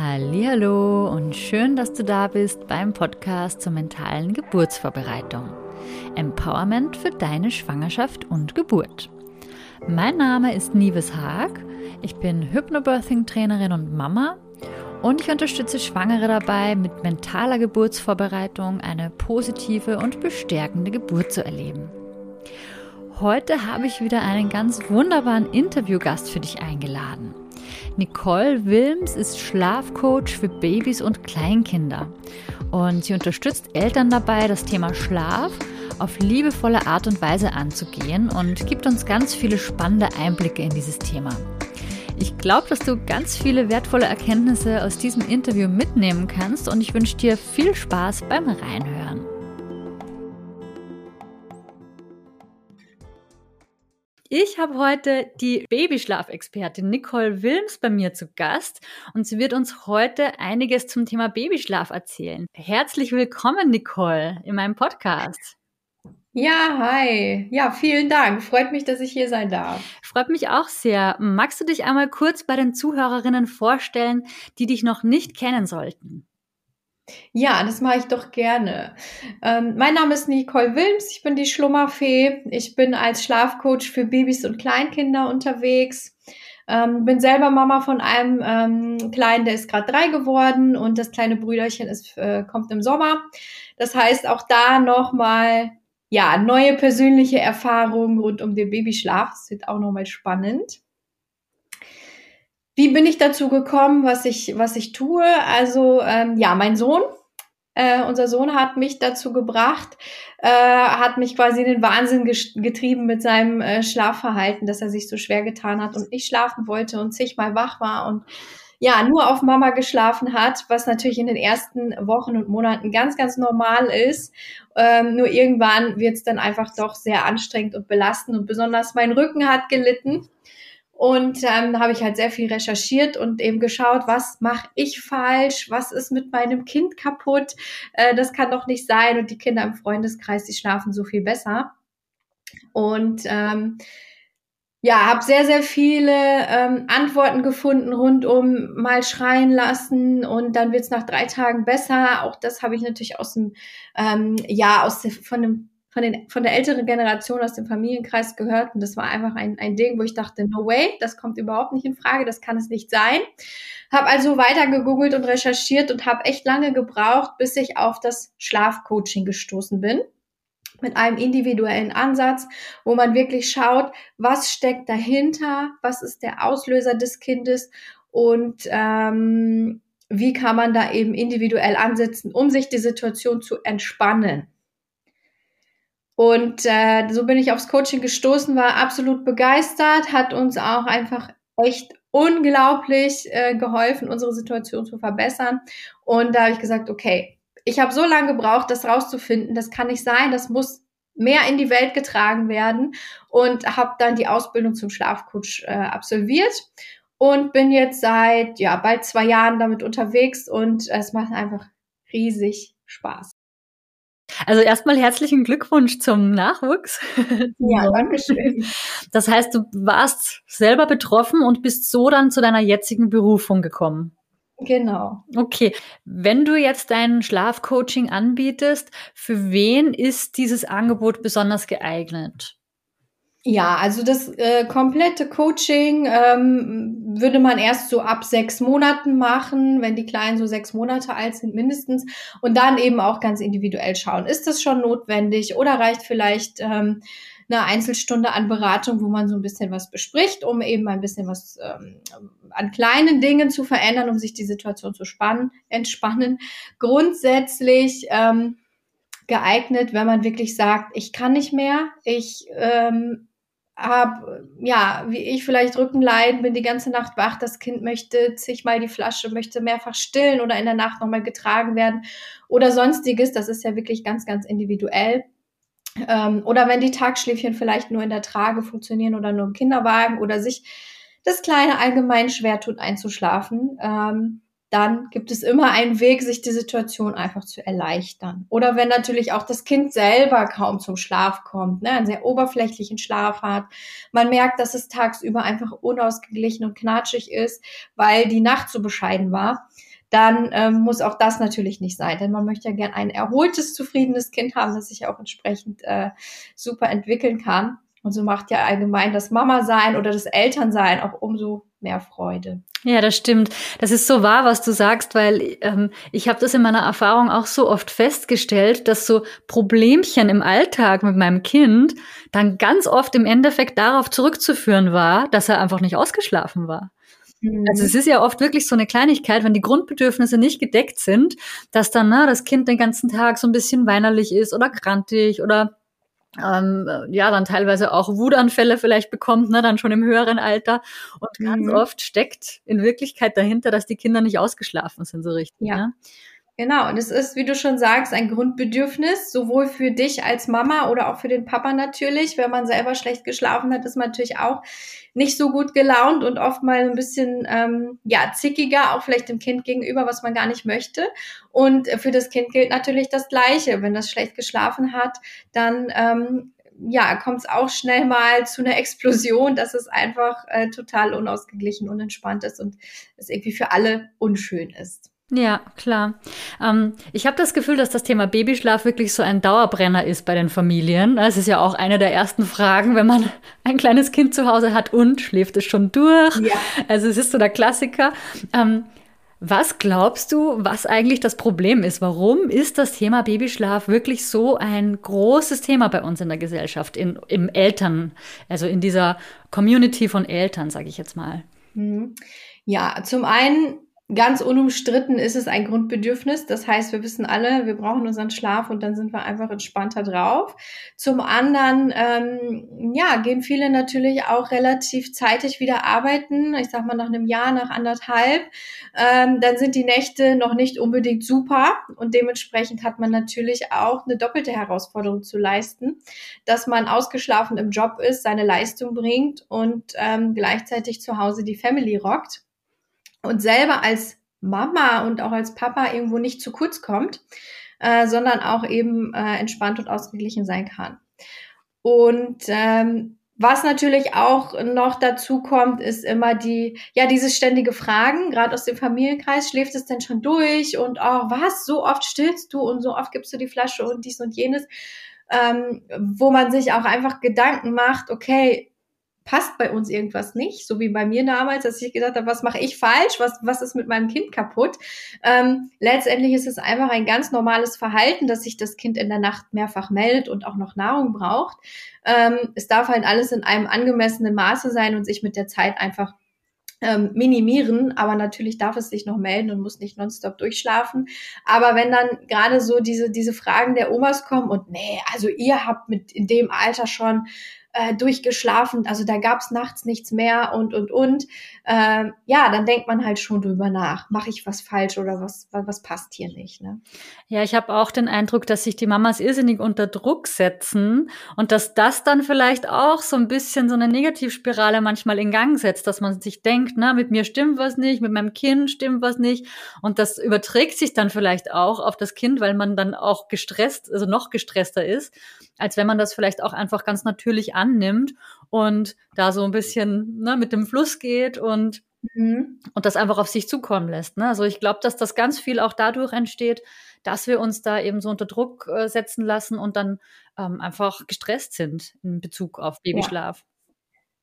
Hallo und schön, dass du da bist beim Podcast zur mentalen Geburtsvorbereitung. Empowerment für deine Schwangerschaft und Geburt. Mein Name ist Nives Haag. Ich bin Hypnobirthing Trainerin und Mama und ich unterstütze Schwangere dabei, mit mentaler Geburtsvorbereitung eine positive und bestärkende Geburt zu erleben. Heute habe ich wieder einen ganz wunderbaren Interviewgast für dich eingeladen. Nicole Wilms ist Schlafcoach für Babys und Kleinkinder und sie unterstützt Eltern dabei, das Thema Schlaf auf liebevolle Art und Weise anzugehen und gibt uns ganz viele spannende Einblicke in dieses Thema. Ich glaube, dass du ganz viele wertvolle Erkenntnisse aus diesem Interview mitnehmen kannst und ich wünsche dir viel Spaß beim Reinhören. Ich habe heute die Babyschlafexpertin Nicole Wilms bei mir zu Gast und sie wird uns heute einiges zum Thema Babyschlaf erzählen. Herzlich willkommen, Nicole, in meinem Podcast. Ja, hi. Ja, vielen Dank. Freut mich, dass ich hier sein darf. Freut mich auch sehr. Magst du dich einmal kurz bei den Zuhörerinnen vorstellen, die dich noch nicht kennen sollten? Ja, das mache ich doch gerne. Ähm, mein Name ist Nicole Wilms, ich bin die Schlummerfee. Ich bin als Schlafcoach für Babys und Kleinkinder unterwegs. Ähm, bin selber Mama von einem ähm, Kleinen, der ist gerade drei geworden und das kleine Brüderchen ist, äh, kommt im Sommer. Das heißt, auch da nochmal, ja, neue persönliche Erfahrungen rund um den Babyschlaf. Das wird auch nochmal spannend. Wie bin ich dazu gekommen, was ich, was ich tue? Also ähm, ja, mein Sohn, äh, unser Sohn hat mich dazu gebracht, äh, hat mich quasi in den Wahnsinn getrieben mit seinem äh, Schlafverhalten, dass er sich so schwer getan hat und nicht schlafen wollte und zigmal wach war und ja, nur auf Mama geschlafen hat, was natürlich in den ersten Wochen und Monaten ganz, ganz normal ist. Ähm, nur irgendwann wird es dann einfach doch sehr anstrengend und belastend und besonders mein Rücken hat gelitten. Und ähm, habe ich halt sehr viel recherchiert und eben geschaut, was mache ich falsch, was ist mit meinem Kind kaputt, äh, das kann doch nicht sein. Und die Kinder im Freundeskreis, die schlafen so viel besser. Und ähm, ja, habe sehr, sehr viele ähm, Antworten gefunden rund um mal schreien lassen und dann wird's nach drei Tagen besser. Auch das habe ich natürlich aus dem, ähm, ja, aus von dem von, den, von der älteren Generation aus dem Familienkreis gehört und das war einfach ein, ein Ding, wo ich dachte, no way, das kommt überhaupt nicht in Frage, das kann es nicht sein. Habe also weiter gegoogelt und recherchiert und habe echt lange gebraucht, bis ich auf das Schlafcoaching gestoßen bin mit einem individuellen Ansatz, wo man wirklich schaut, was steckt dahinter, was ist der Auslöser des Kindes und ähm, wie kann man da eben individuell ansetzen, um sich die Situation zu entspannen. Und äh, so bin ich aufs Coaching gestoßen, war absolut begeistert, hat uns auch einfach echt unglaublich äh, geholfen, unsere Situation zu verbessern. Und da habe ich gesagt, okay, ich habe so lange gebraucht, das rauszufinden, das kann nicht sein, das muss mehr in die Welt getragen werden und habe dann die Ausbildung zum Schlafcoach äh, absolviert und bin jetzt seit ja bald zwei Jahren damit unterwegs und es macht einfach riesig Spaß. Also erstmal herzlichen Glückwunsch zum Nachwuchs. Ja, danke schön. Das heißt, du warst selber betroffen und bist so dann zu deiner jetzigen Berufung gekommen. Genau. Okay. Wenn du jetzt dein Schlafcoaching anbietest, für wen ist dieses Angebot besonders geeignet? Ja, also das äh, komplette Coaching ähm, würde man erst so ab sechs Monaten machen, wenn die Kleinen so sechs Monate alt sind mindestens. Und dann eben auch ganz individuell schauen, ist das schon notwendig oder reicht vielleicht ähm, eine Einzelstunde an Beratung, wo man so ein bisschen was bespricht, um eben ein bisschen was ähm, an kleinen Dingen zu verändern, um sich die Situation zu spannen, entspannen. Grundsätzlich ähm, geeignet, wenn man wirklich sagt, ich kann nicht mehr, ich ähm, habe, ja, wie ich vielleicht Rückenleiden, bin die ganze Nacht wach, das Kind möchte zigmal die Flasche, möchte mehrfach stillen oder in der Nacht nochmal getragen werden oder sonstiges. Das ist ja wirklich ganz, ganz individuell. Ähm, oder wenn die Tagschläfchen vielleicht nur in der Trage funktionieren oder nur im Kinderwagen oder sich das Kleine allgemein schwer tut einzuschlafen. Ähm, dann gibt es immer einen Weg, sich die Situation einfach zu erleichtern. Oder wenn natürlich auch das Kind selber kaum zum Schlaf kommt, ne, einen sehr oberflächlichen Schlaf hat, man merkt, dass es tagsüber einfach unausgeglichen und knatschig ist, weil die Nacht so bescheiden war, dann ähm, muss auch das natürlich nicht sein. Denn man möchte ja gern ein erholtes, zufriedenes Kind haben, das sich auch entsprechend äh, super entwickeln kann. Und so macht ja allgemein das Mama-Sein oder das Elternsein auch umso mehr Freude. Ja, das stimmt. Das ist so wahr, was du sagst, weil ähm, ich habe das in meiner Erfahrung auch so oft festgestellt, dass so Problemchen im Alltag mit meinem Kind dann ganz oft im Endeffekt darauf zurückzuführen war, dass er einfach nicht ausgeschlafen war. Mhm. Also es ist ja oft wirklich so eine Kleinigkeit, wenn die Grundbedürfnisse nicht gedeckt sind, dass dann na, das Kind den ganzen Tag so ein bisschen weinerlich ist oder krantig oder ähm, ja, dann teilweise auch Wutanfälle vielleicht bekommt, ne, dann schon im höheren Alter. Und ganz mhm. oft steckt in Wirklichkeit dahinter, dass die Kinder nicht ausgeschlafen sind so richtig. Ja. Ne? Genau, und es ist, wie du schon sagst, ein Grundbedürfnis, sowohl für dich als Mama oder auch für den Papa natürlich. Wenn man selber schlecht geschlafen hat, ist man natürlich auch nicht so gut gelaunt und oft mal ein bisschen ähm, ja zickiger, auch vielleicht dem Kind gegenüber, was man gar nicht möchte. Und für das Kind gilt natürlich das Gleiche. Wenn das schlecht geschlafen hat, dann ähm, ja, kommt es auch schnell mal zu einer Explosion, dass es einfach äh, total unausgeglichen, unentspannt ist und es irgendwie für alle unschön ist. Ja, klar. Ähm, ich habe das Gefühl, dass das Thema Babyschlaf wirklich so ein Dauerbrenner ist bei den Familien. Es ist ja auch eine der ersten Fragen, wenn man ein kleines Kind zu Hause hat und schläft es schon durch. Ja. Also es ist so der Klassiker. Ähm, was glaubst du, was eigentlich das Problem ist? Warum ist das Thema Babyschlaf wirklich so ein großes Thema bei uns in der Gesellschaft, in, im Eltern, also in dieser Community von Eltern, sage ich jetzt mal? Mhm. Ja, zum einen Ganz unumstritten ist es ein Grundbedürfnis. Das heißt, wir wissen alle, wir brauchen unseren Schlaf und dann sind wir einfach entspannter drauf. Zum anderen, ähm, ja, gehen viele natürlich auch relativ zeitig wieder arbeiten. Ich sag mal nach einem Jahr, nach anderthalb. Ähm, dann sind die Nächte noch nicht unbedingt super und dementsprechend hat man natürlich auch eine doppelte Herausforderung zu leisten, dass man ausgeschlafen im Job ist, seine Leistung bringt und ähm, gleichzeitig zu Hause die Family rockt und selber als Mama und auch als Papa irgendwo nicht zu kurz kommt, äh, sondern auch eben äh, entspannt und ausgeglichen sein kann. Und ähm, was natürlich auch noch dazu kommt, ist immer die, ja, dieses ständige Fragen, gerade aus dem Familienkreis, schläft es denn schon durch? Und oh, was, so oft stillst du und so oft gibst du die Flasche und dies und jenes, ähm, wo man sich auch einfach Gedanken macht, okay, passt bei uns irgendwas nicht, so wie bei mir damals, dass ich gedacht habe, was mache ich falsch, was, was ist mit meinem Kind kaputt. Ähm, letztendlich ist es einfach ein ganz normales Verhalten, dass sich das Kind in der Nacht mehrfach meldet und auch noch Nahrung braucht. Ähm, es darf halt alles in einem angemessenen Maße sein und sich mit der Zeit einfach ähm, minimieren, aber natürlich darf es sich noch melden und muss nicht nonstop durchschlafen. Aber wenn dann gerade so diese, diese Fragen der Omas kommen und nee, also ihr habt mit in dem Alter schon äh, durchgeschlafen, also da gab's nachts nichts mehr und und und. Äh, ja, dann denkt man halt schon drüber nach, mache ich was falsch oder was, was, was passt hier nicht. Ne? Ja, ich habe auch den Eindruck, dass sich die Mamas irrsinnig unter Druck setzen und dass das dann vielleicht auch so ein bisschen so eine Negativspirale manchmal in Gang setzt, dass man sich denkt, na, mit mir stimmt was nicht, mit meinem Kind stimmt was nicht und das überträgt sich dann vielleicht auch auf das Kind, weil man dann auch gestresst, also noch gestresster ist, als wenn man das vielleicht auch einfach ganz natürlich annimmt und da so ein bisschen ne, mit dem Fluss geht und, mhm. und das einfach auf sich zukommen lässt. Ne? Also ich glaube, dass das ganz viel auch dadurch entsteht, dass wir uns da eben so unter Druck äh, setzen lassen und dann ähm, einfach gestresst sind in Bezug auf Babyschlaf. Ja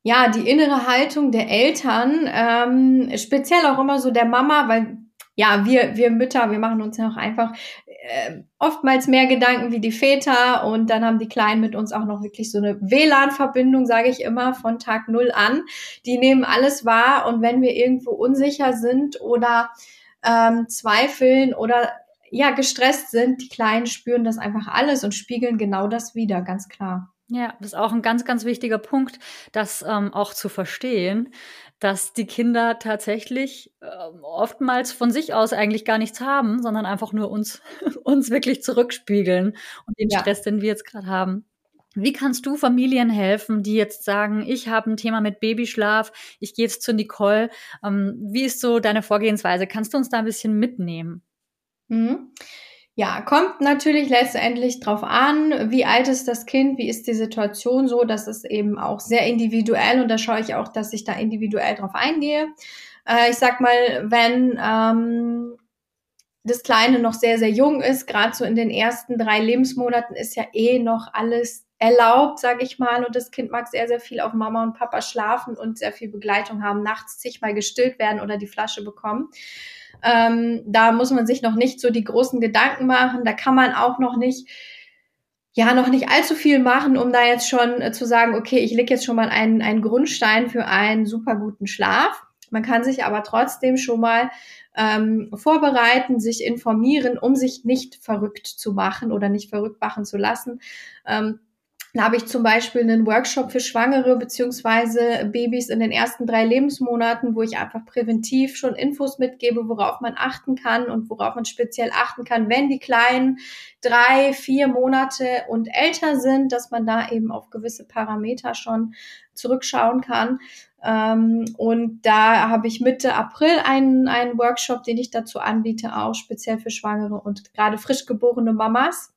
ja, die innere Haltung der Eltern, ähm, speziell auch immer so der Mama, weil ja, wir, wir Mütter, wir machen uns ja auch einfach äh, oftmals mehr Gedanken wie die Väter und dann haben die Kleinen mit uns auch noch wirklich so eine WLAN-Verbindung, sage ich immer, von Tag null an. Die nehmen alles wahr und wenn wir irgendwo unsicher sind oder ähm, zweifeln oder ja gestresst sind, die Kleinen spüren das einfach alles und spiegeln genau das wieder, ganz klar. Ja, das ist auch ein ganz, ganz wichtiger Punkt, das ähm, auch zu verstehen, dass die Kinder tatsächlich äh, oftmals von sich aus eigentlich gar nichts haben, sondern einfach nur uns, uns wirklich zurückspiegeln und den ja. Stress, den wir jetzt gerade haben. Wie kannst du Familien helfen, die jetzt sagen, ich habe ein Thema mit Babyschlaf, ich gehe jetzt zu Nicole. Ähm, wie ist so deine Vorgehensweise? Kannst du uns da ein bisschen mitnehmen? Mhm. Ja, kommt natürlich letztendlich drauf an, wie alt ist das Kind, wie ist die Situation so, das ist eben auch sehr individuell und da schaue ich auch, dass ich da individuell drauf eingehe. Äh, ich sag mal, wenn ähm, das Kleine noch sehr, sehr jung ist, gerade so in den ersten drei Lebensmonaten ist ja eh noch alles erlaubt, sage ich mal. Und das Kind mag sehr, sehr viel auf Mama und Papa schlafen und sehr viel Begleitung haben, nachts sich mal gestillt werden oder die Flasche bekommen. Ähm, da muss man sich noch nicht so die großen Gedanken machen. Da kann man auch noch nicht ja noch nicht allzu viel machen, um da jetzt schon äh, zu sagen, okay, ich lege jetzt schon mal einen, einen Grundstein für einen super guten Schlaf. Man kann sich aber trotzdem schon mal ähm, vorbereiten, sich informieren, um sich nicht verrückt zu machen oder nicht verrückt machen zu lassen. Ähm, da habe ich zum Beispiel einen Workshop für Schwangere beziehungsweise Babys in den ersten drei Lebensmonaten, wo ich einfach präventiv schon Infos mitgebe, worauf man achten kann und worauf man speziell achten kann, wenn die Kleinen drei, vier Monate und älter sind, dass man da eben auf gewisse Parameter schon zurückschauen kann. Ähm, und da habe ich Mitte April einen, einen Workshop, den ich dazu anbiete, auch speziell für Schwangere und gerade frisch geborene Mamas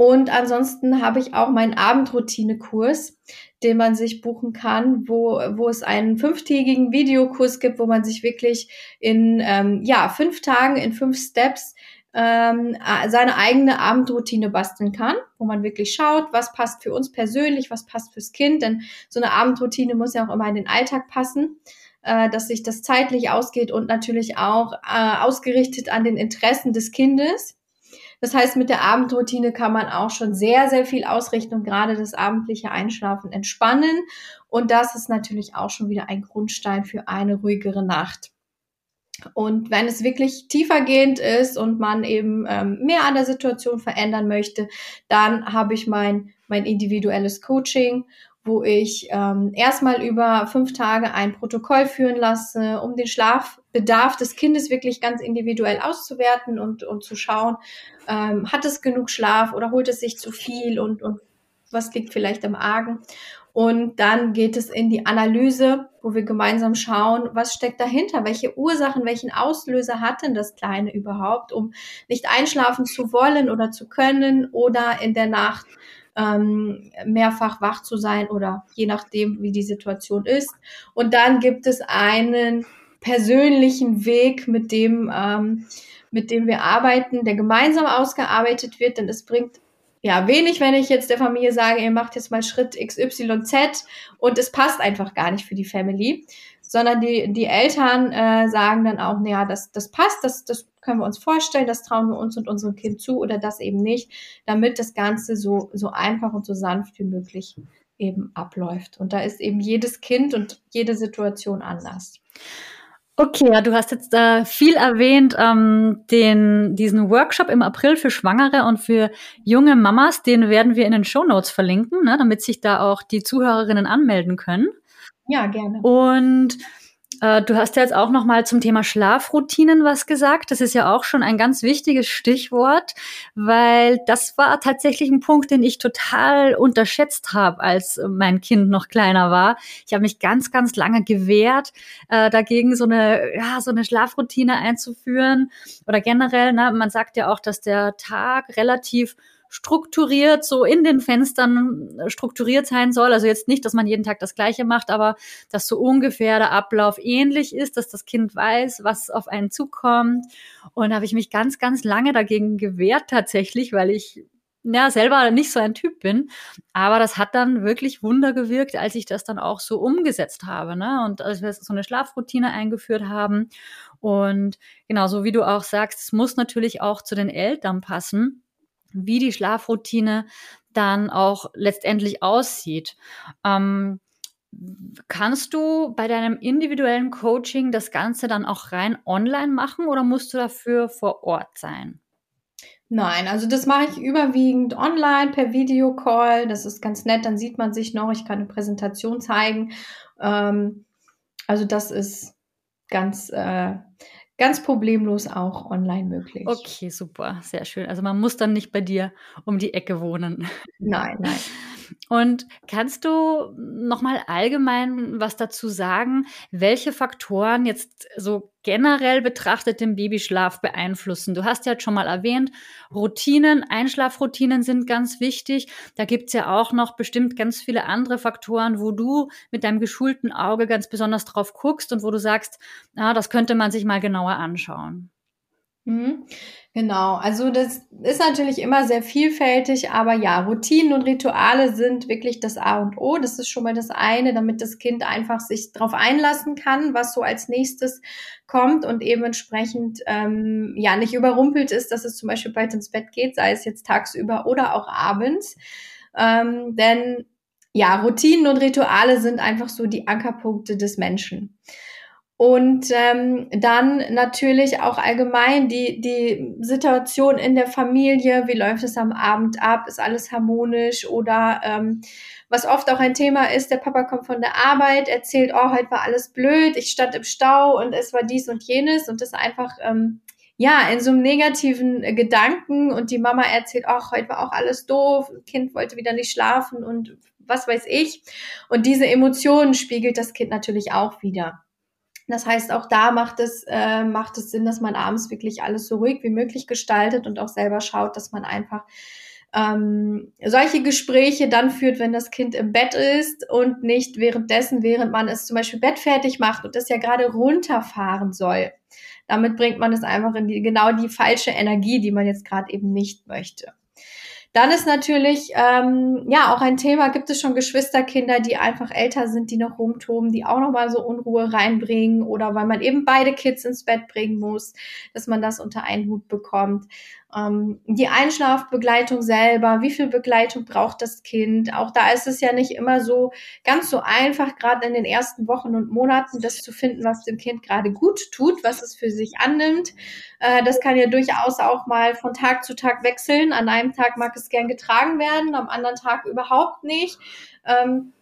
und ansonsten habe ich auch meinen Abendroutine-Kurs, den man sich buchen kann, wo, wo es einen fünftägigen Videokurs gibt, wo man sich wirklich in ähm, ja, fünf Tagen, in fünf Steps ähm, seine eigene Abendroutine basteln kann, wo man wirklich schaut, was passt für uns persönlich, was passt fürs Kind, denn so eine Abendroutine muss ja auch immer in den Alltag passen äh, dass sich das zeitlich ausgeht und natürlich auch äh, ausgerichtet an den Interessen des Kindes. Das heißt, mit der Abendroutine kann man auch schon sehr, sehr viel ausrichten und gerade das abendliche Einschlafen entspannen. Und das ist natürlich auch schon wieder ein Grundstein für eine ruhigere Nacht. Und wenn es wirklich tiefergehend ist und man eben ähm, mehr an der Situation verändern möchte, dann habe ich mein, mein individuelles Coaching wo ich ähm, erstmal über fünf Tage ein Protokoll führen lasse, um den Schlafbedarf des Kindes wirklich ganz individuell auszuwerten und, und zu schauen, ähm, hat es genug Schlaf oder holt es sich zu viel und, und was liegt vielleicht am Argen. Und dann geht es in die Analyse, wo wir gemeinsam schauen, was steckt dahinter, welche Ursachen, welchen Auslöser hat denn das Kleine überhaupt, um nicht einschlafen zu wollen oder zu können oder in der Nacht ähm, mehrfach wach zu sein oder je nachdem, wie die Situation ist. Und dann gibt es einen persönlichen Weg, mit dem, ähm, mit dem wir arbeiten, der gemeinsam ausgearbeitet wird, denn es bringt ja wenig, wenn ich jetzt der Familie sage, ihr macht jetzt mal Schritt XYZ und es passt einfach gar nicht für die Family, sondern die, die Eltern äh, sagen dann auch, naja, das, das passt, das, das können wir uns vorstellen, das trauen wir uns und unserem Kind zu oder das eben nicht, damit das Ganze so, so einfach und so sanft wie möglich eben abläuft. Und da ist eben jedes Kind und jede Situation anders. Okay, ja, du hast jetzt äh, viel erwähnt, ähm, den, diesen Workshop im April für Schwangere und für junge Mamas, den werden wir in den Show Notes verlinken, ne, damit sich da auch die Zuhörerinnen anmelden können. Ja, gerne. Und äh, du hast ja jetzt auch noch mal zum Thema Schlafroutinen was gesagt. Das ist ja auch schon ein ganz wichtiges Stichwort, weil das war tatsächlich ein Punkt, den ich total unterschätzt habe, als mein Kind noch kleiner war. Ich habe mich ganz, ganz lange gewehrt, äh, dagegen so eine, ja, so eine Schlafroutine einzuführen oder generell. Ne, man sagt ja auch, dass der Tag relativ strukturiert, so in den Fenstern äh, strukturiert sein soll. Also jetzt nicht, dass man jeden Tag das Gleiche macht, aber dass so ungefähr der Ablauf ähnlich ist, dass das Kind weiß, was auf einen zukommt. Und da habe ich mich ganz, ganz lange dagegen gewehrt tatsächlich, weil ich ja, selber nicht so ein Typ bin. Aber das hat dann wirklich Wunder gewirkt, als ich das dann auch so umgesetzt habe. Ne? Und als wir so eine Schlafroutine eingeführt haben. Und genau, so wie du auch sagst, es muss natürlich auch zu den Eltern passen wie die Schlafroutine dann auch letztendlich aussieht. Ähm, kannst du bei deinem individuellen Coaching das Ganze dann auch rein online machen oder musst du dafür vor Ort sein? Nein, also das mache ich überwiegend online per Videocall. Das ist ganz nett, dann sieht man sich noch. Ich kann eine Präsentation zeigen. Ähm, also das ist ganz, äh, ganz problemlos auch online möglich. Okay, super, sehr schön. Also man muss dann nicht bei dir um die Ecke wohnen. Nein, nein. Und kannst du noch mal allgemein was dazu sagen, welche Faktoren jetzt so generell betrachtet den Babyschlaf beeinflussen? Du hast ja jetzt schon mal erwähnt, Routinen, Einschlafroutinen sind ganz wichtig. Da gibt's ja auch noch bestimmt ganz viele andere Faktoren, wo du mit deinem geschulten Auge ganz besonders drauf guckst und wo du sagst, ah, das könnte man sich mal genauer anschauen. Mhm. Genau, also das ist natürlich immer sehr vielfältig, aber ja, Routinen und Rituale sind wirklich das A und O. Das ist schon mal das eine, damit das Kind einfach sich darauf einlassen kann, was so als nächstes kommt und eben entsprechend ähm, ja nicht überrumpelt ist, dass es zum Beispiel bald ins Bett geht, sei es jetzt tagsüber oder auch abends. Ähm, denn ja, Routinen und Rituale sind einfach so die Ankerpunkte des Menschen. Und ähm, dann natürlich auch allgemein die, die Situation in der Familie, wie läuft es am Abend ab, ist alles harmonisch? Oder ähm, was oft auch ein Thema ist, der Papa kommt von der Arbeit, erzählt, oh, heute war alles blöd, ich stand im Stau und es war dies und jenes. Und ist einfach, ähm, ja, in so einem negativen äh, Gedanken. Und die Mama erzählt, ach, heute war auch alles doof, Kind wollte wieder nicht schlafen und was weiß ich. Und diese Emotionen spiegelt das Kind natürlich auch wieder. Das heißt, auch da macht es, äh, macht es Sinn, dass man abends wirklich alles so ruhig wie möglich gestaltet und auch selber schaut, dass man einfach ähm, solche Gespräche dann führt, wenn das Kind im Bett ist und nicht währenddessen, während man es zum Beispiel Bett fertig macht und es ja gerade runterfahren soll. Damit bringt man es einfach in die, genau die falsche Energie, die man jetzt gerade eben nicht möchte. Dann ist natürlich ähm, ja auch ein Thema, gibt es schon Geschwisterkinder, die einfach älter sind, die noch rumtoben, die auch nochmal so Unruhe reinbringen oder weil man eben beide Kids ins Bett bringen muss, dass man das unter einen Hut bekommt. Ähm, die Einschlafbegleitung selber, wie viel Begleitung braucht das Kind? Auch da ist es ja nicht immer so ganz so einfach, gerade in den ersten Wochen und Monaten, das zu finden, was dem Kind gerade gut tut, was es für sich annimmt. Äh, das kann ja durchaus auch mal von Tag zu Tag wechseln. An einem Tag mag es gern getragen werden, am anderen Tag überhaupt nicht. Ähm,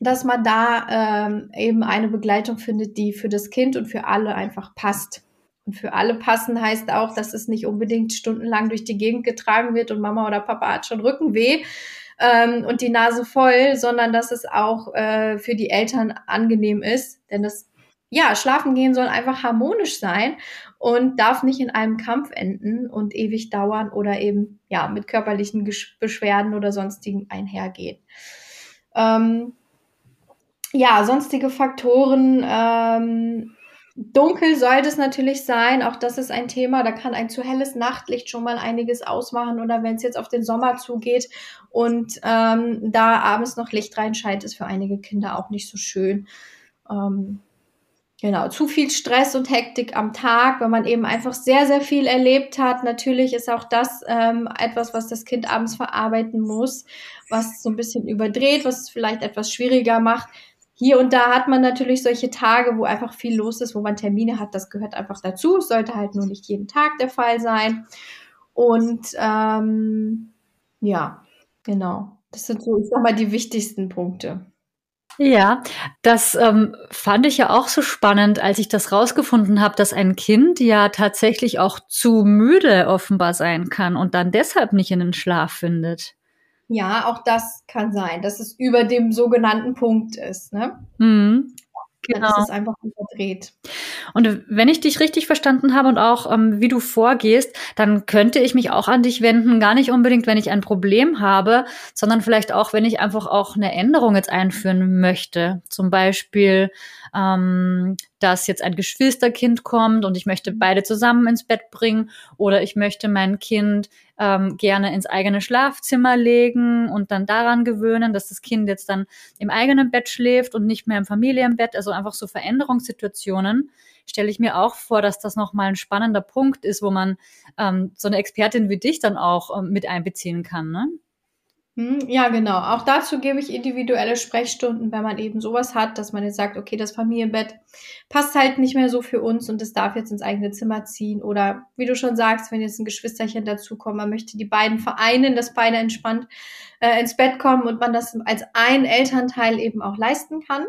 dass man da ähm, eben eine Begleitung findet, die für das Kind und für alle einfach passt. Und für alle passen heißt auch, dass es nicht unbedingt stundenlang durch die Gegend getragen wird und Mama oder Papa hat schon Rückenweh ähm, und die Nase voll, sondern dass es auch äh, für die Eltern angenehm ist. Denn das, ja, Schlafen gehen soll einfach harmonisch sein und darf nicht in einem Kampf enden und ewig dauern oder eben, ja, mit körperlichen Gesch Beschwerden oder sonstigen einhergehen. Ähm, ja, sonstige Faktoren, ähm, Dunkel sollte es natürlich sein, auch das ist ein Thema, da kann ein zu helles Nachtlicht schon mal einiges ausmachen oder wenn es jetzt auf den Sommer zugeht und ähm, da abends noch Licht reinscheint, ist für einige Kinder auch nicht so schön. Ähm, genau, zu viel Stress und Hektik am Tag, wenn man eben einfach sehr, sehr viel erlebt hat. Natürlich ist auch das ähm, etwas, was das Kind abends verarbeiten muss, was so ein bisschen überdreht, was es vielleicht etwas schwieriger macht hier und da hat man natürlich solche Tage, wo einfach viel los ist, wo man Termine hat. Das gehört einfach dazu. Es sollte halt nur nicht jeden Tag der Fall sein. Und ähm, ja, genau. Das sind so, ich sag mal, die wichtigsten Punkte. Ja, das ähm, fand ich ja auch so spannend, als ich das rausgefunden habe, dass ein Kind ja tatsächlich auch zu müde offenbar sein kann und dann deshalb nicht in den Schlaf findet. Ja, auch das kann sein, dass es über dem sogenannten Punkt ist. Ne? Mhm. Genau. Dann ist es einfach überdreht. Und wenn ich dich richtig verstanden habe und auch ähm, wie du vorgehst, dann könnte ich mich auch an dich wenden, gar nicht unbedingt, wenn ich ein Problem habe, sondern vielleicht auch, wenn ich einfach auch eine Änderung jetzt einführen möchte. Zum Beispiel ähm, dass jetzt ein Geschwisterkind kommt und ich möchte beide zusammen ins Bett bringen oder ich möchte mein Kind ähm, gerne ins eigene Schlafzimmer legen und dann daran gewöhnen, dass das Kind jetzt dann im eigenen Bett schläft und nicht mehr im Familienbett. Also einfach so Veränderungssituationen stelle ich mir auch vor, dass das nochmal ein spannender Punkt ist, wo man ähm, so eine Expertin wie dich dann auch ähm, mit einbeziehen kann. Ne? Hm, ja, genau. Auch dazu gebe ich individuelle Sprechstunden, wenn man eben sowas hat, dass man jetzt sagt, okay, das Familienbett passt halt nicht mehr so für uns und es darf jetzt ins eigene Zimmer ziehen. Oder wie du schon sagst, wenn jetzt ein Geschwisterchen dazukommt, man möchte die beiden vereinen, dass beide entspannt äh, ins Bett kommen und man das als ein Elternteil eben auch leisten kann.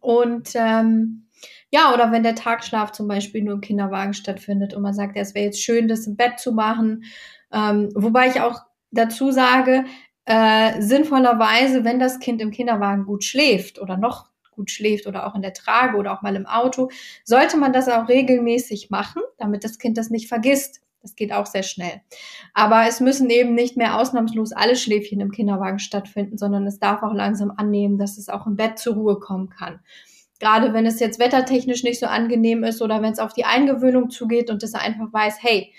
Und ähm, ja, oder wenn der Tagschlaf zum Beispiel nur im Kinderwagen stattfindet und man sagt, ja, es wäre jetzt schön, das im Bett zu machen. Ähm, wobei ich auch dazu sage, äh, sinnvollerweise, wenn das Kind im Kinderwagen gut schläft oder noch gut schläft oder auch in der Trage oder auch mal im Auto, sollte man das auch regelmäßig machen, damit das Kind das nicht vergisst. Das geht auch sehr schnell. Aber es müssen eben nicht mehr ausnahmslos alle Schläfchen im Kinderwagen stattfinden, sondern es darf auch langsam annehmen, dass es auch im Bett zur Ruhe kommen kann. gerade wenn es jetzt wettertechnisch nicht so angenehm ist oder wenn es auf die Eingewöhnung zugeht und er einfach weiß, hey,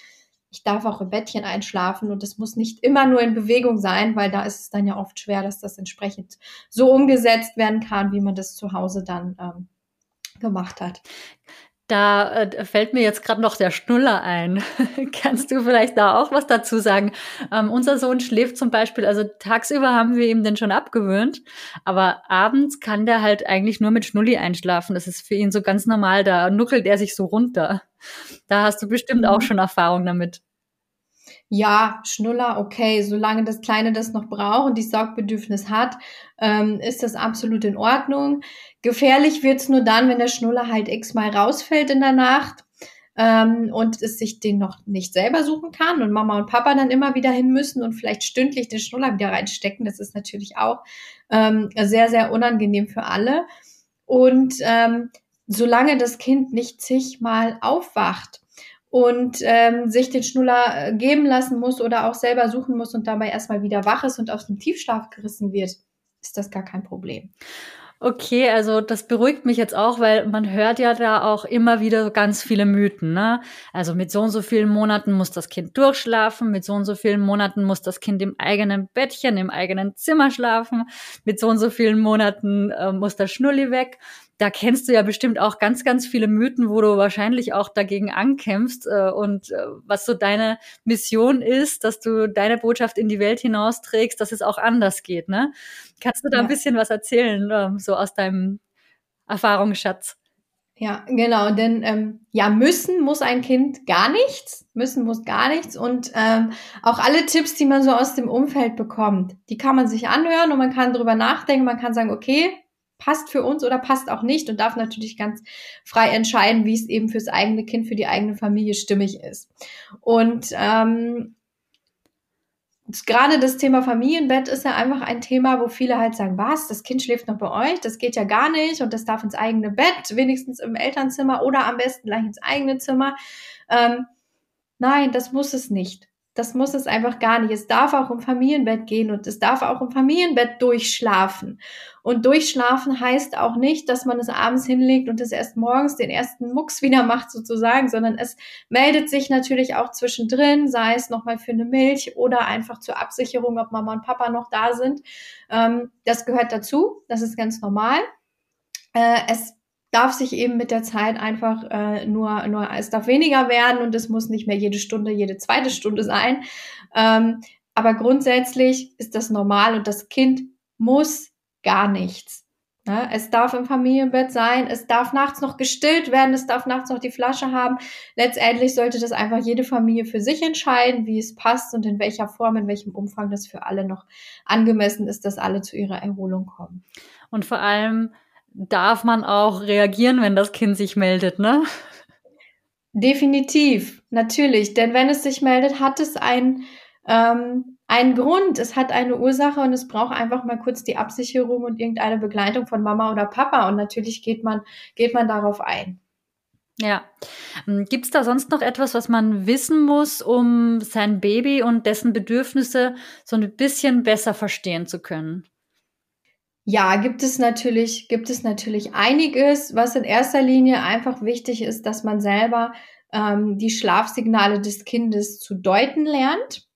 ich darf auch im Bettchen einschlafen und es muss nicht immer nur in Bewegung sein, weil da ist es dann ja oft schwer, dass das entsprechend so umgesetzt werden kann, wie man das zu Hause dann ähm, gemacht hat. Da äh, fällt mir jetzt gerade noch der Schnuller ein. Kannst du vielleicht da auch was dazu sagen? Ähm, unser Sohn schläft zum Beispiel, also tagsüber haben wir ihm den schon abgewöhnt, aber abends kann der halt eigentlich nur mit Schnulli einschlafen. Das ist für ihn so ganz normal, da nuckelt er sich so runter. Da hast du bestimmt mhm. auch schon Erfahrung damit. Ja, Schnuller, okay, solange das Kleine das noch braucht und die Sorgbedürfnis hat, ähm, ist das absolut in Ordnung. Gefährlich wird's nur dann, wenn der Schnuller halt x-mal rausfällt in der Nacht ähm, und es sich den noch nicht selber suchen kann und Mama und Papa dann immer wieder hin müssen und vielleicht stündlich den Schnuller wieder reinstecken. Das ist natürlich auch ähm, sehr, sehr unangenehm für alle. Und ähm, solange das Kind nicht zigmal aufwacht, und ähm, sich den Schnuller äh, geben lassen muss oder auch selber suchen muss und dabei erstmal wieder wach ist und aus dem Tiefschlaf gerissen wird, ist das gar kein Problem. Okay, also das beruhigt mich jetzt auch, weil man hört ja da auch immer wieder ganz viele Mythen. Ne? Also mit so und so vielen Monaten muss das Kind durchschlafen, mit so und so vielen Monaten muss das Kind im eigenen Bettchen, im eigenen Zimmer schlafen, mit so und so vielen Monaten äh, muss der Schnulli weg da kennst du ja bestimmt auch ganz, ganz viele Mythen, wo du wahrscheinlich auch dagegen ankämpfst äh, und äh, was so deine Mission ist, dass du deine Botschaft in die Welt hinausträgst, dass es auch anders geht. Ne? Kannst du da ja. ein bisschen was erzählen, äh, so aus deinem Erfahrungsschatz? Ja, genau, denn ähm, ja, müssen muss ein Kind gar nichts, müssen muss gar nichts und ähm, auch alle Tipps, die man so aus dem Umfeld bekommt, die kann man sich anhören und man kann drüber nachdenken, man kann sagen, okay, passt für uns oder passt auch nicht und darf natürlich ganz frei entscheiden, wie es eben fürs eigene Kind, für die eigene Familie stimmig ist. Und ähm, gerade das Thema Familienbett ist ja einfach ein Thema, wo viele halt sagen, was, das Kind schläft noch bei euch, das geht ja gar nicht und das darf ins eigene Bett, wenigstens im Elternzimmer oder am besten gleich ins eigene Zimmer. Ähm, nein, das muss es nicht. Das muss es einfach gar nicht. Es darf auch im Familienbett gehen und es darf auch im Familienbett durchschlafen. Und durchschlafen heißt auch nicht, dass man es abends hinlegt und es erst morgens den ersten Mucks wieder macht sozusagen, sondern es meldet sich natürlich auch zwischendrin, sei es nochmal für eine Milch oder einfach zur Absicherung, ob Mama und Papa noch da sind. Ähm, das gehört dazu. Das ist ganz normal. Äh, es darf sich eben mit der Zeit einfach äh, nur, nur, es darf weniger werden und es muss nicht mehr jede Stunde, jede zweite Stunde sein. Ähm, aber grundsätzlich ist das normal und das Kind muss gar nichts. Ja, es darf im Familienbett sein, es darf nachts noch gestillt werden, es darf nachts noch die Flasche haben. Letztendlich sollte das einfach jede Familie für sich entscheiden, wie es passt und in welcher Form, in welchem Umfang das für alle noch angemessen ist, dass alle zu ihrer Erholung kommen. Und vor allem darf man auch reagieren, wenn das Kind sich meldet, ne? Definitiv, natürlich. Denn wenn es sich meldet, hat es ein, ähm, einen Grund, es hat eine Ursache und es braucht einfach mal kurz die Absicherung und irgendeine Begleitung von Mama oder Papa. Und natürlich geht man, geht man darauf ein. Ja. Ähm, Gibt es da sonst noch etwas, was man wissen muss, um sein Baby und dessen Bedürfnisse so ein bisschen besser verstehen zu können? Ja, gibt es natürlich, gibt es natürlich einiges, was in erster Linie einfach wichtig ist, dass man selber ähm, die Schlafsignale des Kindes zu deuten lernt,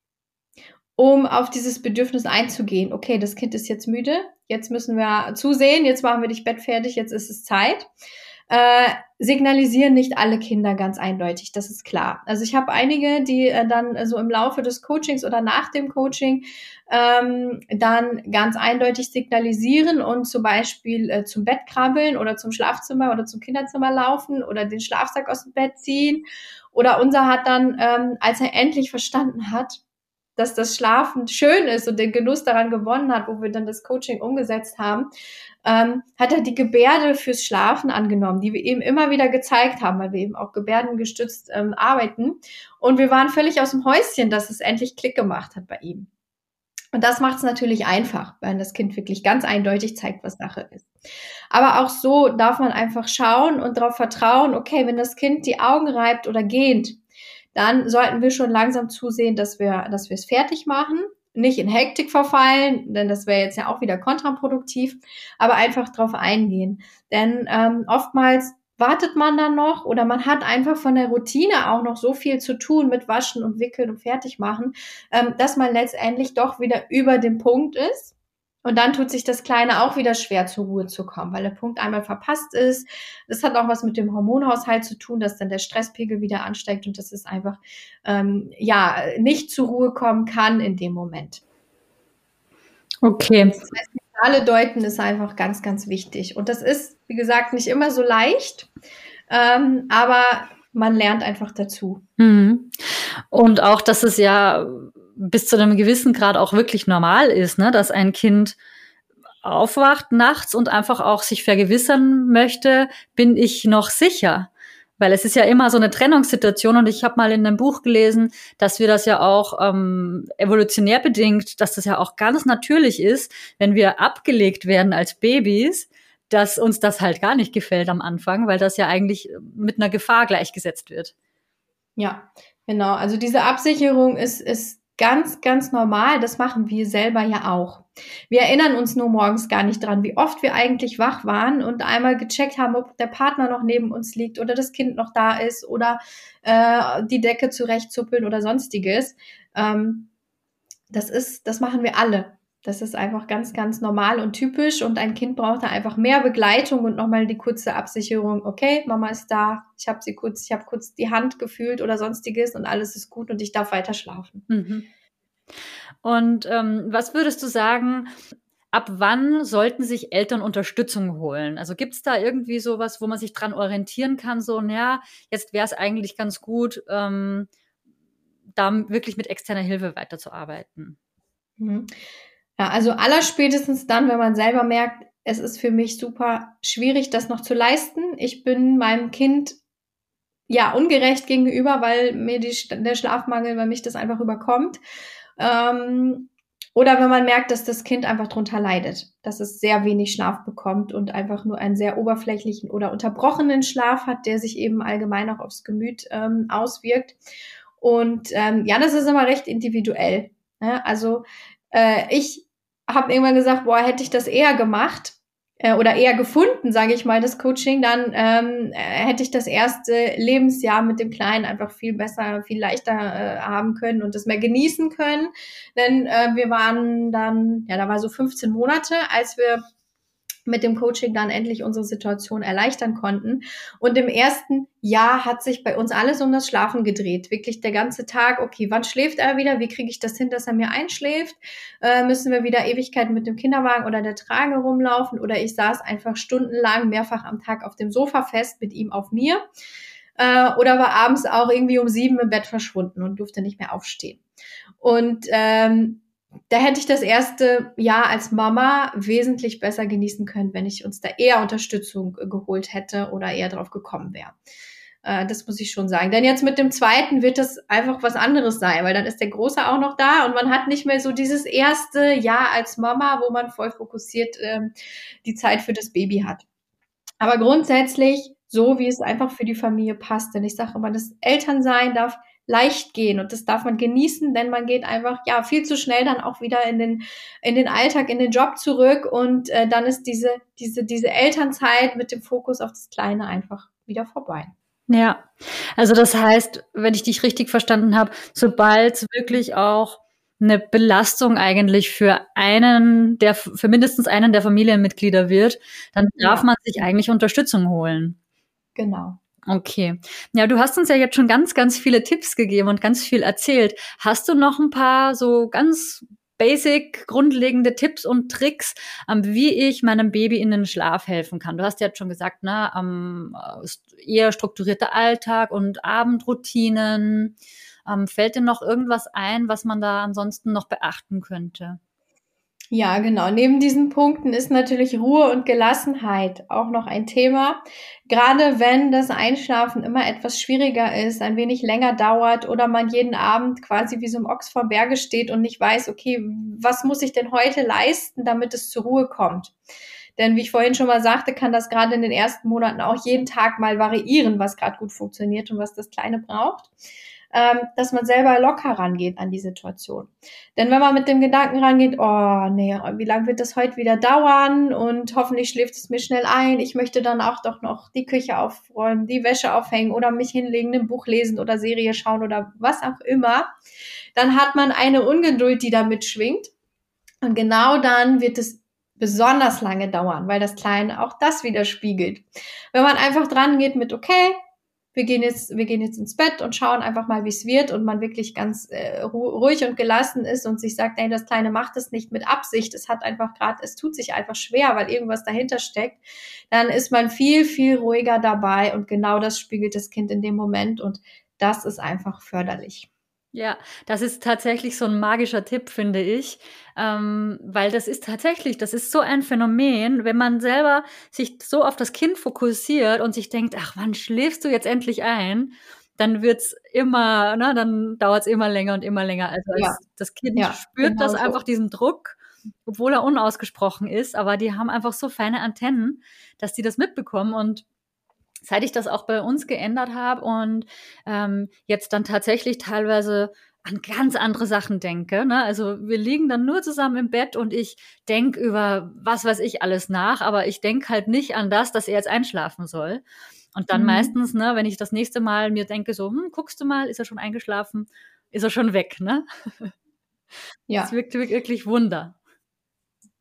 um auf dieses Bedürfnis einzugehen. Okay, das Kind ist jetzt müde, jetzt müssen wir zusehen, jetzt machen wir dich Bett fertig, jetzt ist es Zeit äh, signalisieren nicht alle Kinder ganz eindeutig, das ist klar. Also ich habe einige, die äh, dann so im Laufe des Coachings oder nach dem Coaching ähm, dann ganz eindeutig signalisieren und zum Beispiel äh, zum Bett krabbeln oder zum Schlafzimmer oder zum Kinderzimmer laufen oder den Schlafsack aus dem Bett ziehen. Oder unser hat dann, ähm, als er endlich verstanden hat, dass das Schlafen schön ist und den Genuss daran gewonnen hat, wo wir dann das Coaching umgesetzt haben, ähm, hat er die Gebärde fürs Schlafen angenommen, die wir eben immer wieder gezeigt haben, weil wir eben auch gebärdengestützt ähm, arbeiten. Und wir waren völlig aus dem Häuschen, dass es endlich Klick gemacht hat bei ihm. Und das macht es natürlich einfach, wenn das Kind wirklich ganz eindeutig zeigt, was Sache ist. Aber auch so darf man einfach schauen und darauf vertrauen, okay, wenn das Kind die Augen reibt oder gähnt, dann sollten wir schon langsam zusehen, dass wir, dass wir es fertig machen nicht in Hektik verfallen, denn das wäre jetzt ja auch wieder kontraproduktiv, aber einfach drauf eingehen. Denn ähm, oftmals wartet man dann noch oder man hat einfach von der Routine auch noch so viel zu tun mit Waschen und Wickeln und Fertigmachen, ähm, dass man letztendlich doch wieder über dem Punkt ist. Und dann tut sich das Kleine auch wieder schwer zur Ruhe zu kommen, weil der Punkt einmal verpasst ist. Das hat auch was mit dem Hormonhaushalt zu tun, dass dann der Stresspegel wieder ansteigt und dass es einfach ähm, ja nicht zur Ruhe kommen kann in dem Moment. Okay. Das heißt, Signale deuten ist einfach ganz, ganz wichtig. Und das ist, wie gesagt, nicht immer so leicht, ähm, aber man lernt einfach dazu. Mhm. Und auch, dass es ja bis zu einem gewissen Grad auch wirklich normal ist, ne? dass ein Kind aufwacht nachts und einfach auch sich vergewissern möchte, bin ich noch sicher? Weil es ist ja immer so eine Trennungssituation und ich habe mal in einem Buch gelesen, dass wir das ja auch ähm, evolutionär bedingt, dass das ja auch ganz natürlich ist, wenn wir abgelegt werden als Babys, dass uns das halt gar nicht gefällt am Anfang, weil das ja eigentlich mit einer Gefahr gleichgesetzt wird. Ja, genau. Also diese Absicherung ist, ist ganz, ganz normal. Das machen wir selber ja auch. Wir erinnern uns nur morgens gar nicht dran, wie oft wir eigentlich wach waren und einmal gecheckt haben, ob der Partner noch neben uns liegt oder das Kind noch da ist oder äh, die Decke zurechtzuppeln oder sonstiges. Ähm, das ist, das machen wir alle. Das ist einfach ganz, ganz normal und typisch und ein Kind braucht da einfach mehr Begleitung und nochmal die kurze Absicherung. Okay, Mama ist da, ich habe sie kurz, ich habe kurz die Hand gefühlt oder sonstiges und alles ist gut und ich darf weiter schlafen. Mhm. Und ähm, was würdest du sagen, ab wann sollten sich Eltern Unterstützung holen? Also gibt es da irgendwie sowas, wo man sich dran orientieren kann, so, naja, jetzt wäre es eigentlich ganz gut, ähm, da wirklich mit externer Hilfe weiterzuarbeiten? Mhm. Ja, also allerspätestens dann, wenn man selber merkt, es ist für mich super schwierig, das noch zu leisten. Ich bin meinem Kind ja ungerecht gegenüber, weil mir die, der Schlafmangel, weil mich das einfach überkommt. Ähm, oder wenn man merkt, dass das Kind einfach drunter leidet, dass es sehr wenig Schlaf bekommt und einfach nur einen sehr oberflächlichen oder unterbrochenen Schlaf hat, der sich eben allgemein auch aufs Gemüt ähm, auswirkt. Und ähm, ja, das ist immer recht individuell. Ne? Also äh, ich habe irgendwann gesagt, boah, hätte ich das eher gemacht äh, oder eher gefunden, sage ich mal, das Coaching, dann ähm, äh, hätte ich das erste Lebensjahr mit dem Kleinen einfach viel besser, viel leichter äh, haben können und das mehr genießen können. Denn äh, wir waren dann, ja, da war so 15 Monate, als wir mit dem Coaching dann endlich unsere Situation erleichtern konnten. Und im ersten Jahr hat sich bei uns alles um das Schlafen gedreht. Wirklich der ganze Tag, okay, wann schläft er wieder? Wie kriege ich das hin, dass er mir einschläft? Äh, müssen wir wieder Ewigkeiten mit dem Kinderwagen oder der Trage rumlaufen? Oder ich saß einfach stundenlang mehrfach am Tag auf dem Sofa fest mit ihm auf mir. Äh, oder war abends auch irgendwie um sieben im Bett verschwunden und durfte nicht mehr aufstehen. Und ähm, da hätte ich das erste Jahr als Mama wesentlich besser genießen können, wenn ich uns da eher Unterstützung äh, geholt hätte oder eher drauf gekommen wäre. Äh, das muss ich schon sagen. Denn jetzt mit dem zweiten wird das einfach was anderes sein, weil dann ist der Große auch noch da und man hat nicht mehr so dieses erste Jahr als Mama, wo man voll fokussiert ähm, die Zeit für das Baby hat. Aber grundsätzlich so, wie es einfach für die Familie passt. Denn ich sage immer, das Elternsein darf leicht gehen und das darf man genießen, denn man geht einfach ja viel zu schnell dann auch wieder in den in den Alltag, in den Job zurück und äh, dann ist diese diese diese Elternzeit mit dem Fokus auf das Kleine einfach wieder vorbei. Ja, also das heißt, wenn ich dich richtig verstanden habe, sobald es wirklich auch eine Belastung eigentlich für einen der für mindestens einen der Familienmitglieder wird, dann darf ja. man sich eigentlich Unterstützung holen. Genau. Okay. Ja, du hast uns ja jetzt schon ganz, ganz viele Tipps gegeben und ganz viel erzählt. Hast du noch ein paar so ganz basic, grundlegende Tipps und Tricks, um, wie ich meinem Baby in den Schlaf helfen kann? Du hast ja jetzt schon gesagt, ne, um, eher strukturierter Alltag und Abendroutinen. Um, fällt dir noch irgendwas ein, was man da ansonsten noch beachten könnte? Ja, genau. Neben diesen Punkten ist natürlich Ruhe und Gelassenheit auch noch ein Thema. Gerade wenn das Einschlafen immer etwas schwieriger ist, ein wenig länger dauert oder man jeden Abend quasi wie so ein Ochs vor Berge steht und nicht weiß, okay, was muss ich denn heute leisten, damit es zur Ruhe kommt? Denn wie ich vorhin schon mal sagte, kann das gerade in den ersten Monaten auch jeden Tag mal variieren, was gerade gut funktioniert und was das Kleine braucht. Ähm, dass man selber locker rangeht an die Situation. Denn wenn man mit dem Gedanken rangeht, oh nee, wie lange wird das heute wieder dauern und hoffentlich schläft es mir schnell ein, ich möchte dann auch doch noch die Küche aufräumen, die Wäsche aufhängen oder mich hinlegen, ein Buch lesen oder Serie schauen oder was auch immer, dann hat man eine Ungeduld, die da mitschwingt. Und genau dann wird es besonders lange dauern, weil das Kleine auch das widerspiegelt. Wenn man einfach dran geht mit, okay, wir gehen jetzt, wir gehen jetzt ins Bett und schauen einfach mal, wie es wird und man wirklich ganz äh, ruhig und gelassen ist und sich sagt, nein, das Kleine macht es nicht mit Absicht, es hat einfach gerade, es tut sich einfach schwer, weil irgendwas dahinter steckt, dann ist man viel, viel ruhiger dabei und genau das spiegelt das Kind in dem Moment und das ist einfach förderlich. Ja, das ist tatsächlich so ein magischer Tipp, finde ich, ähm, weil das ist tatsächlich, das ist so ein Phänomen, wenn man selber sich so auf das Kind fokussiert und sich denkt, ach, wann schläfst du jetzt endlich ein? Dann wird's immer, ne, dann dauert's immer länger und immer länger. Also ja. das Kind ja, spürt genau das so. einfach diesen Druck, obwohl er unausgesprochen ist, aber die haben einfach so feine Antennen, dass die das mitbekommen und seit ich das auch bei uns geändert habe und ähm, jetzt dann tatsächlich teilweise an ganz andere Sachen denke. Ne? Also wir liegen dann nur zusammen im Bett und ich denke über was weiß ich alles nach, aber ich denke halt nicht an das, dass er jetzt einschlafen soll. Und dann mhm. meistens, ne, wenn ich das nächste Mal mir denke, so, hm, guckst du mal, ist er schon eingeschlafen, ist er schon weg, ne? Ja. Das wirkt wirklich Wunder.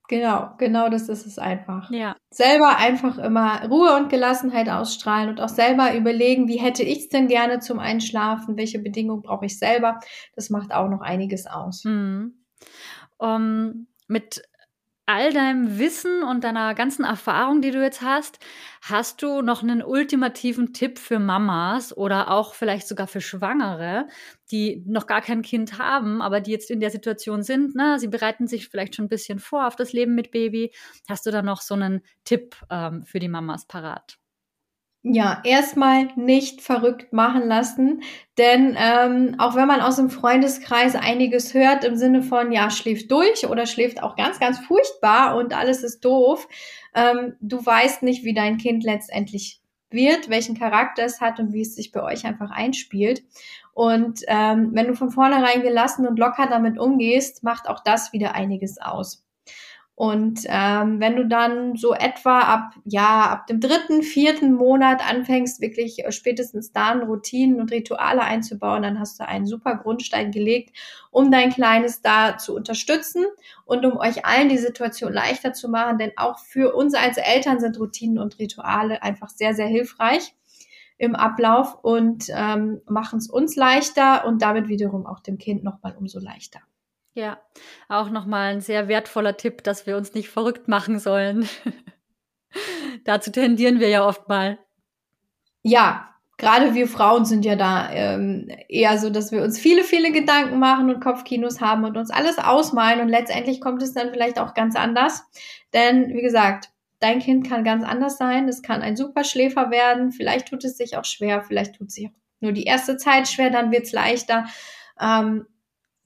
Genau, genau das ist es einfach. Ja. Selber einfach immer Ruhe und Gelassenheit ausstrahlen und auch selber überlegen, wie hätte ich es denn gerne zum Einschlafen, welche Bedingungen brauche ich selber. Das macht auch noch einiges aus. Mhm. Um, mit all deinem Wissen und deiner ganzen Erfahrung, die du jetzt hast, hast du noch einen ultimativen Tipp für Mamas oder auch vielleicht sogar für Schwangere, die noch gar kein Kind haben, aber die jetzt in der Situation sind, ne? sie bereiten sich vielleicht schon ein bisschen vor auf das Leben mit Baby. Hast du da noch so einen Tipp ähm, für die Mamas parat? Ja, erstmal nicht verrückt machen lassen. Denn ähm, auch wenn man aus dem Freundeskreis einiges hört im Sinne von, ja, schläft durch oder schläft auch ganz, ganz furchtbar und alles ist doof, ähm, du weißt nicht, wie dein Kind letztendlich wird, welchen Charakter es hat und wie es sich bei euch einfach einspielt. Und ähm, wenn du von vornherein gelassen und locker damit umgehst, macht auch das wieder einiges aus. Und ähm, wenn du dann so etwa ab, ja, ab dem dritten, vierten Monat anfängst, wirklich äh, spätestens dann Routinen und Rituale einzubauen, dann hast du einen super Grundstein gelegt, um dein Kleines da zu unterstützen und um euch allen die Situation leichter zu machen. Denn auch für uns als Eltern sind Routinen und Rituale einfach sehr, sehr hilfreich im Ablauf und ähm, machen es uns leichter und damit wiederum auch dem Kind nochmal umso leichter. Ja, auch nochmal ein sehr wertvoller Tipp, dass wir uns nicht verrückt machen sollen. Dazu tendieren wir ja oft mal. Ja, gerade wir Frauen sind ja da ähm, eher so, dass wir uns viele, viele Gedanken machen und Kopfkinos haben und uns alles ausmalen und letztendlich kommt es dann vielleicht auch ganz anders. Denn wie gesagt, dein Kind kann ganz anders sein. Es kann ein Superschläfer werden. Vielleicht tut es sich auch schwer. Vielleicht tut es sich auch nur die erste Zeit schwer. Dann wird es leichter. Ähm,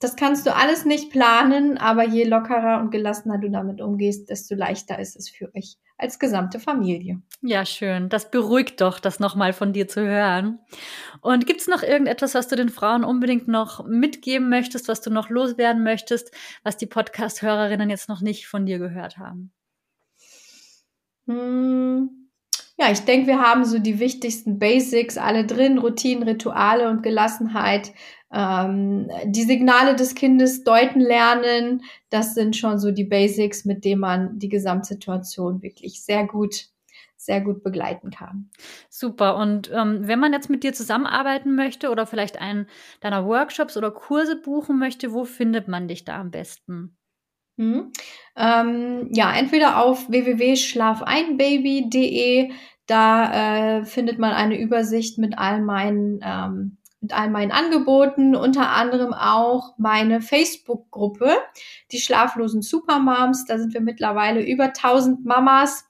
das kannst du alles nicht planen, aber je lockerer und gelassener du damit umgehst, desto leichter ist es für euch als gesamte Familie. Ja, schön. Das beruhigt doch, das nochmal von dir zu hören. Und gibt es noch irgendetwas, was du den Frauen unbedingt noch mitgeben möchtest, was du noch loswerden möchtest, was die Podcast-Hörerinnen jetzt noch nicht von dir gehört haben? Hm. Ja, ich denke, wir haben so die wichtigsten Basics alle drin, Routinen, Rituale und Gelassenheit. Ähm, die Signale des Kindes deuten lernen, das sind schon so die Basics, mit denen man die Gesamtsituation wirklich sehr gut sehr gut begleiten kann. Super. Und ähm, wenn man jetzt mit dir zusammenarbeiten möchte oder vielleicht einen deiner Workshops oder Kurse buchen möchte, wo findet man dich da am besten? Mhm. Ähm, ja, entweder auf www.schlafeinbaby.de, da äh, findet man eine Übersicht mit all meinen ähm, mit all meinen Angeboten, unter anderem auch meine Facebook-Gruppe, die schlaflosen Supermoms. Da sind wir mittlerweile über 1000 Mamas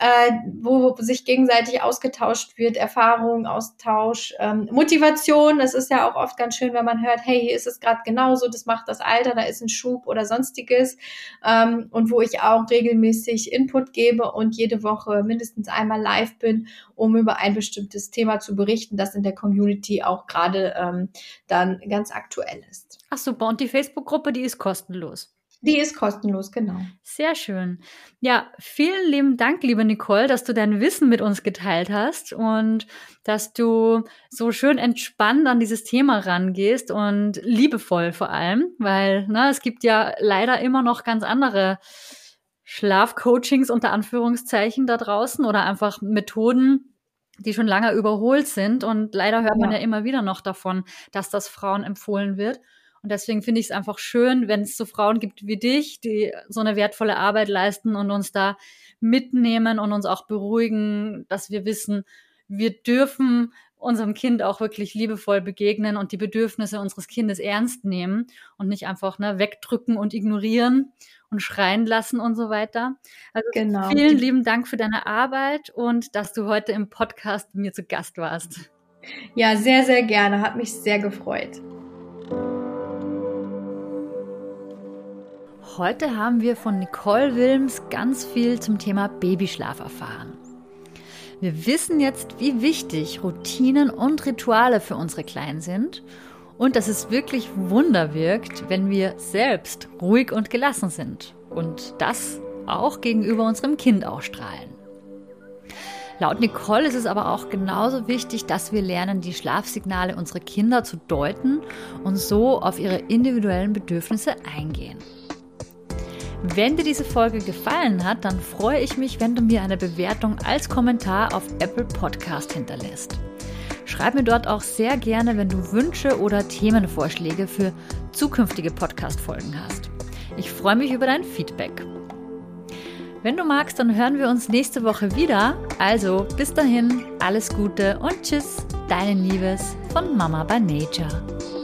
äh, wo sich gegenseitig ausgetauscht wird, Erfahrung, Austausch, ähm, Motivation. Es ist ja auch oft ganz schön, wenn man hört, hey, hier ist es gerade genauso, das macht das Alter, da ist ein Schub oder sonstiges. Ähm, und wo ich auch regelmäßig Input gebe und jede Woche mindestens einmal live bin, um über ein bestimmtes Thema zu berichten, das in der Community auch gerade ähm, dann ganz aktuell ist. Ach super, und die Facebook-Gruppe, die ist kostenlos. Die ist kostenlos, genau. Sehr schön. Ja, vielen lieben Dank, liebe Nicole, dass du dein Wissen mit uns geteilt hast und dass du so schön entspannt an dieses Thema rangehst und liebevoll vor allem, weil ne, es gibt ja leider immer noch ganz andere Schlafcoachings unter Anführungszeichen da draußen oder einfach Methoden, die schon lange überholt sind. Und leider hört ja. man ja immer wieder noch davon, dass das Frauen empfohlen wird. Und deswegen finde ich es einfach schön, wenn es so Frauen gibt wie dich, die so eine wertvolle Arbeit leisten und uns da mitnehmen und uns auch beruhigen, dass wir wissen, wir dürfen unserem Kind auch wirklich liebevoll begegnen und die Bedürfnisse unseres Kindes ernst nehmen und nicht einfach ne, wegdrücken und ignorieren und schreien lassen und so weiter. Also genau. vielen lieben Dank für deine Arbeit und dass du heute im Podcast mit mir zu Gast warst. Ja, sehr, sehr gerne. Hat mich sehr gefreut. Heute haben wir von Nicole Wilms ganz viel zum Thema Babyschlaf erfahren. Wir wissen jetzt, wie wichtig Routinen und Rituale für unsere Kleinen sind und dass es wirklich Wunder wirkt, wenn wir selbst ruhig und gelassen sind und das auch gegenüber unserem Kind ausstrahlen. Laut Nicole ist es aber auch genauso wichtig, dass wir lernen, die Schlafsignale unserer Kinder zu deuten und so auf ihre individuellen Bedürfnisse eingehen. Wenn dir diese Folge gefallen hat, dann freue ich mich, wenn du mir eine Bewertung als Kommentar auf Apple Podcast hinterlässt. Schreib mir dort auch sehr gerne, wenn du Wünsche oder Themenvorschläge für zukünftige Podcast-Folgen hast. Ich freue mich über dein Feedback. Wenn du magst, dann hören wir uns nächste Woche wieder. Also bis dahin, alles Gute und tschüss, deine Liebes von Mama by Nature.